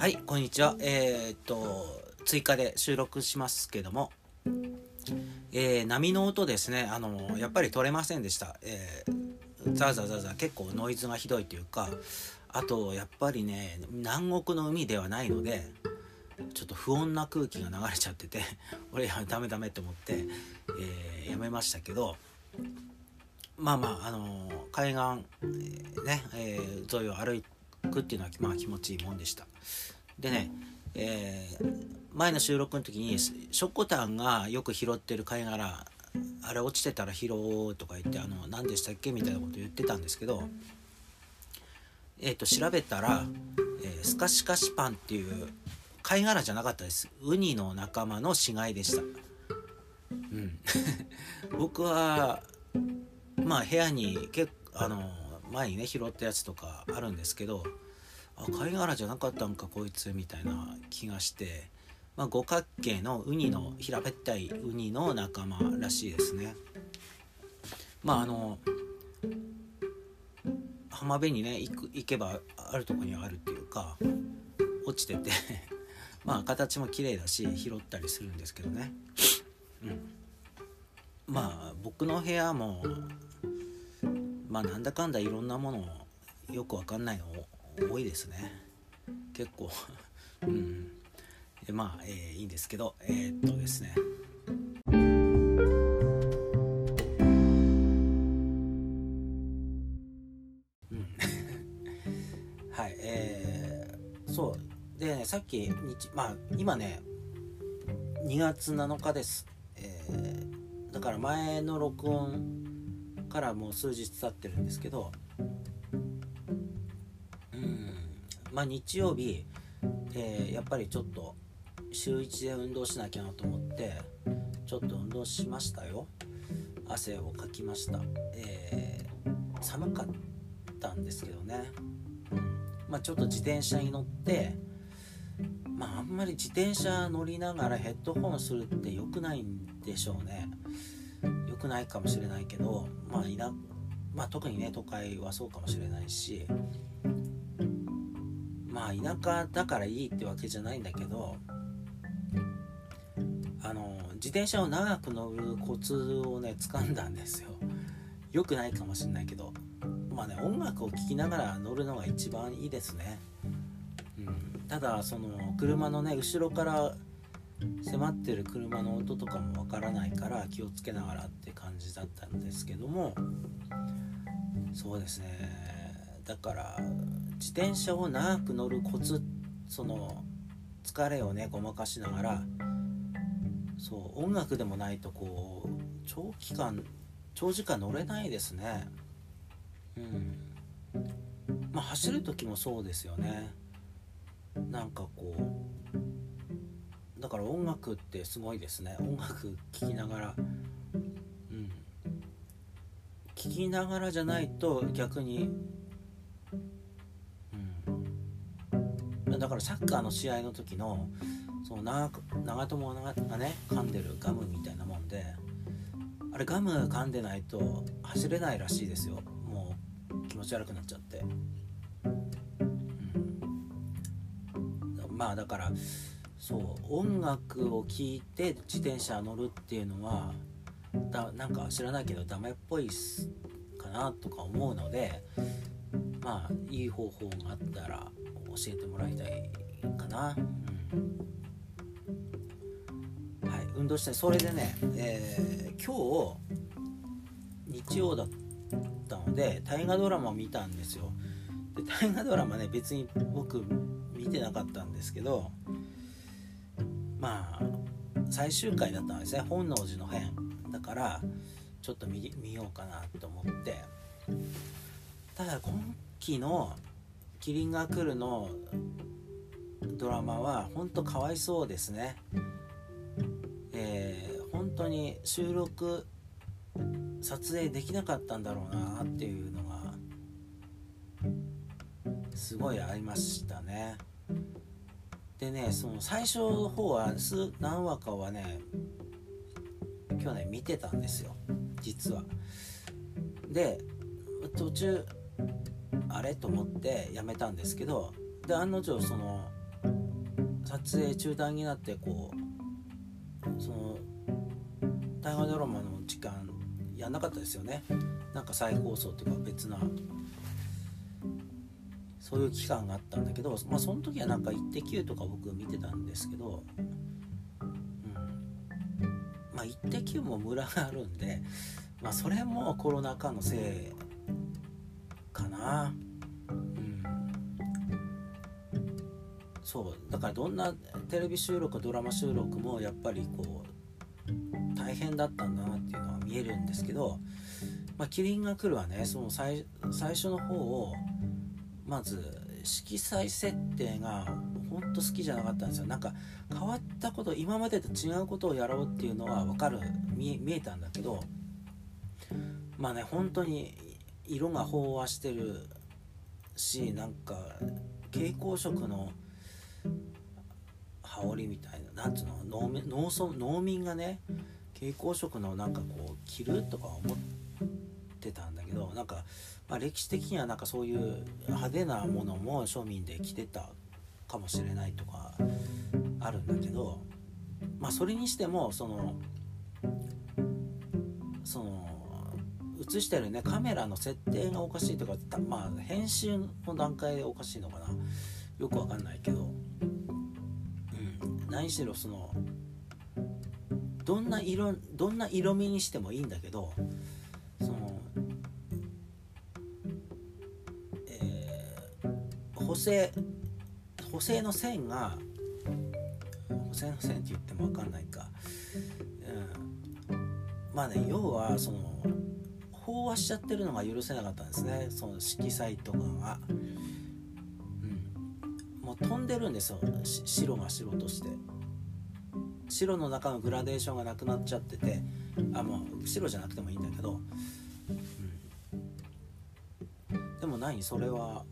はい、こんにちは。えーっと、追加で収録しますけども、えー波の音ですね、あの、やっぱり取れませんでした。えー、ザーザーザーザー結構ノイズがひどいというか、あと、やっぱりね、南国の海ではないので、ちょっと不穏な空気が流れちゃってて、俺、やダメダメって思って、えーやめましたけど、まあまあ、あの海岸、えーね、えー沿いを歩いてくっていうのは、まあ、気持ちいいもんでした。でね、えー前の収録の時にショコタンがよく拾ってる貝殻あれ落ちてたら拾おうとか言ってあの何でしたっけ？みたいなこと言ってたんですけどえっ、と調べたら、えースカシカシパンっていう貝殻じゃなかったです。ウニの仲間の死骸でした。うん。僕はまあ部屋に結あの前にね拾ったやつとかあるんですけどあ貝殻じゃなかったんかこいつみたいな気がして、まあ、五角形のウニの平べったいウニの仲間らしいですね。まああの浜辺にね行く行けばあるとこにはあるっていうか落ちてて。まあ形も綺麗だし拾ったりするんですけどね。うん。まあ僕の部屋もまあなんだかんだいろんなものをよくわかんないのを多いですね。結構。うん。でまあ、えーいいんですけどえーっとですね。はいえそう。でねさっき日まあ今ね2月7日です、えーだから前の録音からもう数日経ってるんですけどまあ日曜日、えーやっぱりちょっと週1で運動しなきゃなと思ってちょっと運動しましたよ。汗をかきました、えー寒かったんですけどね、うんまあちょっと自転車に乗ってまああんまり自転車乗りながらヘッドホンするって良くないんでしょうね。良くないかもしれないけどまあいなまあ特にね都会はそうかもしれないしまあ田舎だからいいってわけじゃないんだけどあの自転車を長く乗るコツをね掴んだんですよ。良くないかもしれないけどまあね音楽を聴きながら乗るのが一番いいですね、うん、ただその車のね後ろから迫ってる車の音とかもわからないから気をつけながらって感じだったんですけどもそうですね。だから自転車を長く乗るコツその疲れをねごまかしながらそう音楽でもないとこう長期間長時間乗れないですね。うん。まあ走る時もそうですよね。なんかこうだから音楽ってすごいですね。音楽聴きながら。うん。聴きながらじゃないと逆にだからサッカーの試合の時のその長長友がね噛んでるガムみたいなもんであれガム噛んでないと走れないらしいですよ。もう気持ち悪くなっちゃって、うん、まあだからそう音楽を聴いて自転車乗るっていうのはだなんか知らないけどダメっぽいっすかなとか思うのでまあいい方法があったらえてもらいたいかな、うん、はい運動してそれでね、えー今日日曜だったので大河ドラマを見たんですよ。で大河ドラマね別に僕見てなかったんですけどまあ最終回だったんですね。本能寺の変だからちょっと見見ようかなと思って。ただ今期の「キリンが来る」のドラマは本当かわいそうですね。えー本当に収録撮影できなかったんだろうなっていうのがすごいありましたね。でねその最初の方は数何話かはね今日ね見てたんですよ実は。で途中あれ？と思ってやめたんですけどで案の定その撮影中断になってこうその大河ドラマの時間やんなかったですよねなんか再放送というか別なそういう期間があったんだけどまあその時はなんか「イッテ Q!」とか僕見てたんですけど、うん、まあ「イッテ Q!」もムラがあるんでまあそれもコロナ禍のせいかな。うん。そうだからどんなテレビ収録ドラマ収録もやっぱりこう大変だったんだなっていうのは見えるんですけど「まあ、キリンが来る」はねその最最初の方をまず色彩設定がほんと好きじゃなかったんですよ。なんか変わったこと今までと違うことをやろうっていうのは分かる見えたんだけどまあね本当に色が飽和してるしなんか蛍光色の羽織みたいななんつうの農農村農民がね蛍光色のなんかこう着るとか思ってたんだけどなんかまあ、歴史的にはなんかそういう派手なものも庶民で着てたかもしれないとかあるんだけど、まあ、それにしてもそのその映してるね。カメラの設定がおかしいとかまあ編集の段階でおかしいのかな。よくわかんないけど、うん、何しろそのどんな色どんな色味にしてもいいんだけど補正補正の線が補正の線って言っても分かんないか、うん、まあね要はその飽和しちゃってるのが許せなかったんですね。その色彩とかが、うん、もう飛んでるんですよ。白が白として。白の中のグラデーションがなくなっちゃってて。あもう白じゃなくてもいいんだけど、うん、でも何それは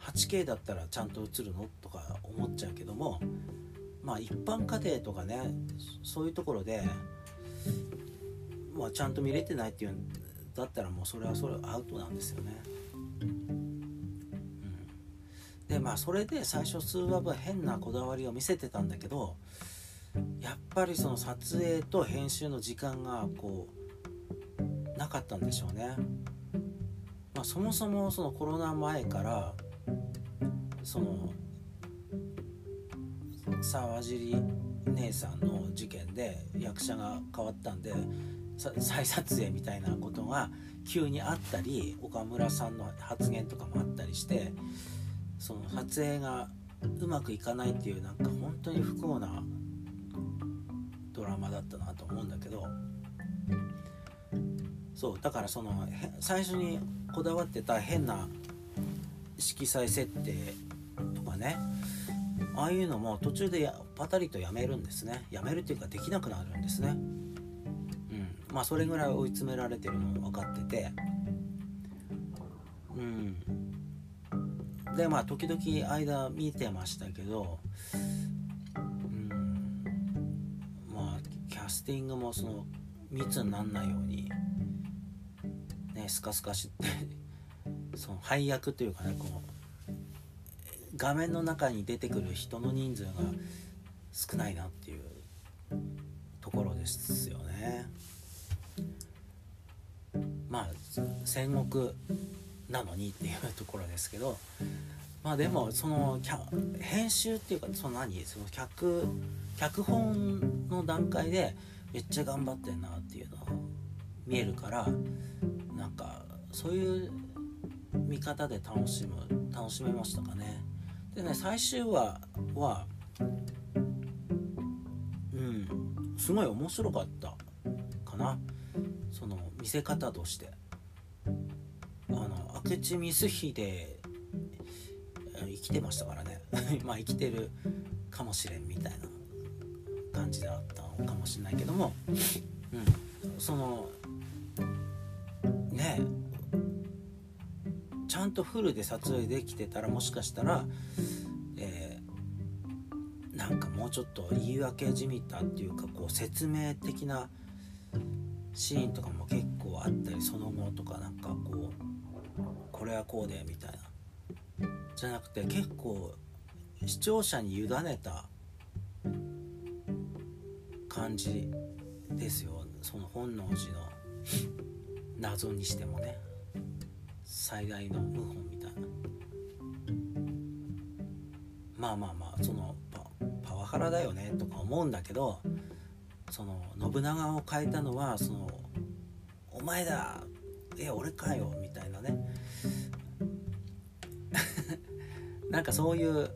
8K だったらちゃんと映るの？とか思っちゃうけども。まあ一般家庭とかねそういうところで、まあ、ちゃんと見れてないっていうだったらもうそれはそれアウトなんですよね。うん、でまあそれで最初数話分変なこだわりを見せてたんだけどやっぱりその撮影と編集の時間がこうなかったんでしょうね。まあ、そもそもそのコロナ前からその沢尻姉さんの事件で役者が変わったんで再撮影みたいなことが急にあったり岡村さんの発言とかもあったりしてその撮影がうまくいかないっていうなんか本当に不幸なドラマだったなと思うんだけどそうだからその最初にこだわってた変な色彩設定とかねああいうのも途中でパタリとやめるんですね。やめるっていうかできなくなるんですね。まあそれぐらい追い詰められてるのも分かってて。うん。でまあ時々間見てましたけどうん。まあキャスティングもその密になんないようにねスカスカして その配役というかねこう画面の中に出てくる人の人数が少ないなっていうところですよね。まあ戦国なのにっていうところですけどまあでもその編集っていうかその何？その脚脚本の段階でめっちゃ頑張ってんなっていうのが見えるからなんかそういう見方で楽しむ楽しめましたかね。でね最終話はうんすごい面白かったかな。その見せ方として。あの明智光秀生きてましたからね。まあ生きてるかもしれんみたいな感じだったのかもしれないけども、うん、そのねちゃんとフルで撮影できてたらもしかしたら、えー、なんかもうちょっと言い訳じみたっていうかこう説明的なシーンとかも結構あったりその後とかなんかこうこれはこうでみたいな。じゃなくて結構視聴者に委ねた感じですよ。その本能寺の謎にしてもね。最大の謀反みたいな。まあまあまあそのパパワハラだよねとか思うんだけどその信長を変えたのはその「お前だえ俺かよ」みたいなね。なんかそういう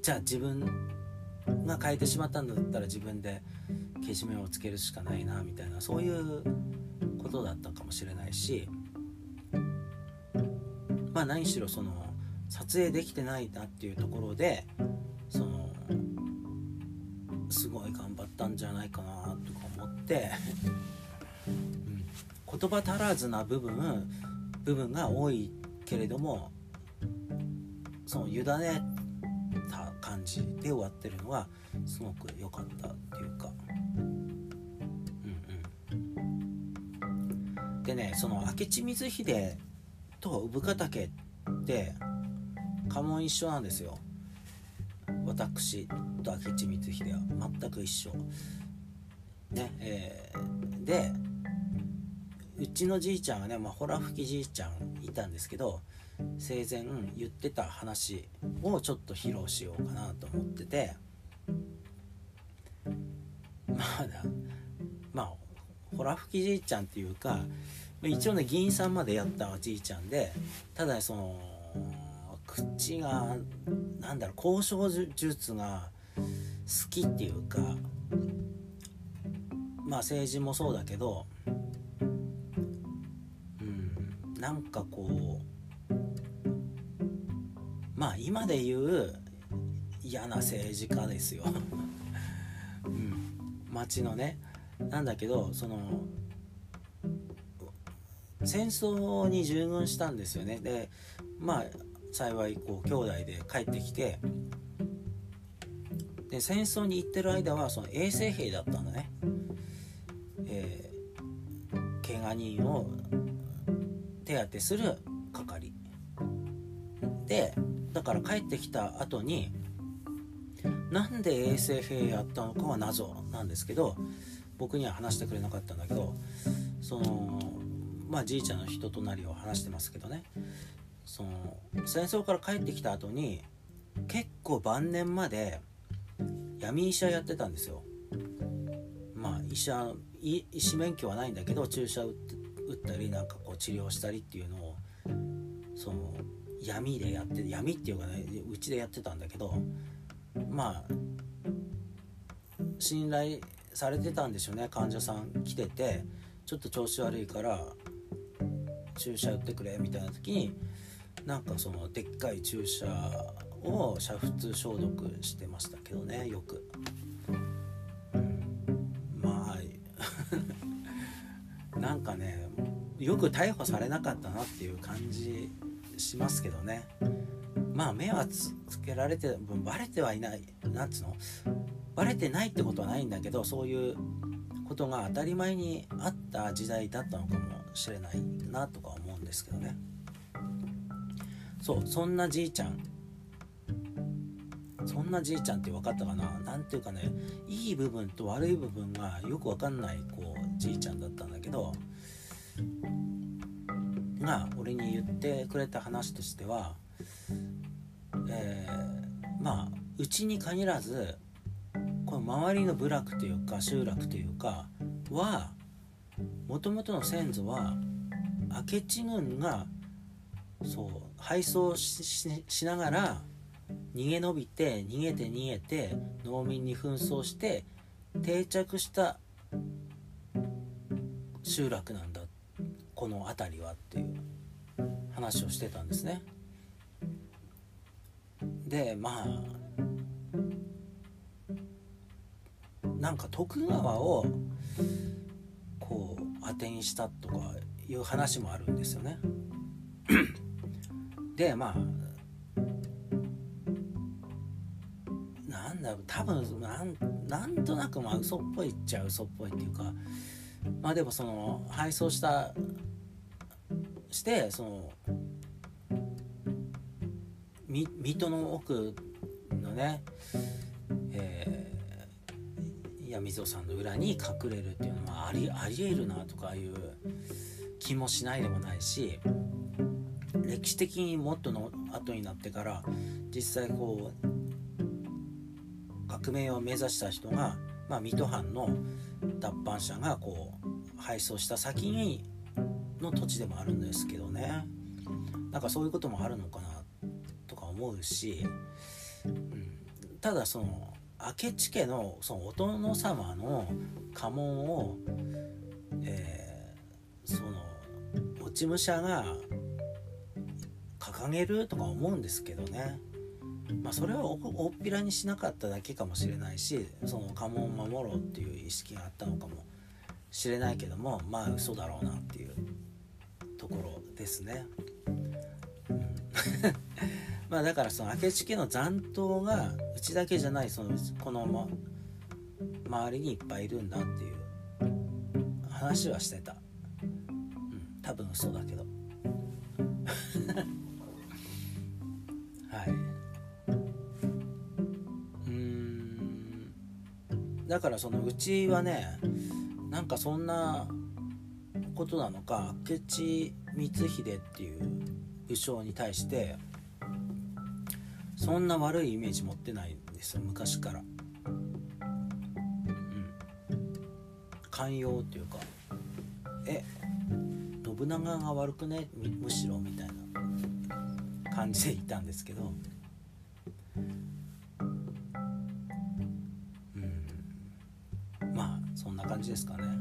じゃあ自分が変えてしまったんだったら自分でけじめをつけるしかないなみたいなそういうことだったかもしれないし。まあ何しろその撮影できてないなっていうところでんじゃないかなとか思って、うん、言葉足らずな部分部分が多いけれどもその委ねた感じで終わってるのはすごく良かったっていうか。うんうん。でねその明智光秀と産方家って家紋一緒なんですよ。私。と明智光秀は全く一緒。ねえー、でうちのじいちゃんはね、まあ、ホラ吹きじいちゃんいたんですけど生前言ってた話をちょっと披露しようかなと思っててまだまあホラ吹きじいちゃんっていうか一応ね議員さんまでやったじいちゃんでただその口がなんだろう交渉術が好きっていうかまあ政治もそうだけどうんなんかこうまあ今で言う嫌な政治家ですよ、うん、町のね。なんだけどその戦争に従軍したんですよね。でまあ幸いこう兄弟で帰ってきてで戦争に行ってる間はその衛生兵だったんだね、えー、怪我人を手当てする係。でだから帰ってきた後になんで衛生兵やったのかは謎なんですけど僕には話してくれなかったんだけどそのまあじいちゃんの人となりを話してますけどね。その戦争から帰ってきた後に結構晩年まで闇医者やってたんですよ。まあ医者医師免許はないんだけど注射打ったりなんかこう治療したりっていうのをその闇でやって闇っていうかねうちでやってたんだけどまあ信頼されてたんでしょうね患者さん来ててちょっと調子悪いから注射打ってくれみたいな時になんかそのでっかい注射を煮沸消毒してましたけどねよく、まあなんかねよく逮捕されなかったなっていう感じしますけどねまあ目はつけられてバレてはいないなんつうのバレてないってことはないんだけどそういうことが当たり前にあった時代だったのかもしれないなとか思うんですけどね。そうそんなじいちゃんそんなじいちゃんって分かったかな？何ていうかねいい部分と悪い部分がよく分かんないこうじいちゃんだったんだけどが俺に言ってくれた話としては、えー、まあうちに限らずこの周りの部落というか集落というかはもともとの先祖は明智軍がそう配送しながら逃げ延びて逃げて逃げて農民に紛争して定着した集落なんだこの辺りはっていう話をしてたんですね。でまあなんか徳川をこう当てにしたとかいう話もあるんですよね。でまあなんだろう多分なんなんとなくまあ嘘っぽいっちゃ嘘っぽいっていうかまあでもその配送したしてその水戸の奥のねえー、闇蔵さんの裏に隠れるっていうのはありありえるなとかいう気もしないでもないし歴史的にもっとの後になってから実際こう革命を目指した人が、まあ、水戸藩の脱藩者がこう配送した先にの土地でもあるんですけどね。なんかそういうこともあるのかなとか思うし、うん、ただその明智家のそのお殿様の家紋を、えー、その落ち武者が掲げるとか思うんですけどね。まあそれは大っぴらにしなかっただけかもしれないしその家紋を守ろうっていう意識があったのかもしれないけどもまあ嘘だろうなっていうところですね。うん、まあだからその明智家の残党がうちだけじゃないそのこの、ま、周りにいっぱいいるんだっていう話はしてた。うん、多分嘘だけど。だからそのうちはねなんかそんなことなのか明智光秀っていう武将に対してそんな悪いイメージ持ってないんですよ昔から。うん。寛容っていうかえ信長が悪くね？むしろみたいな感じでいたんですけど。感じですかね。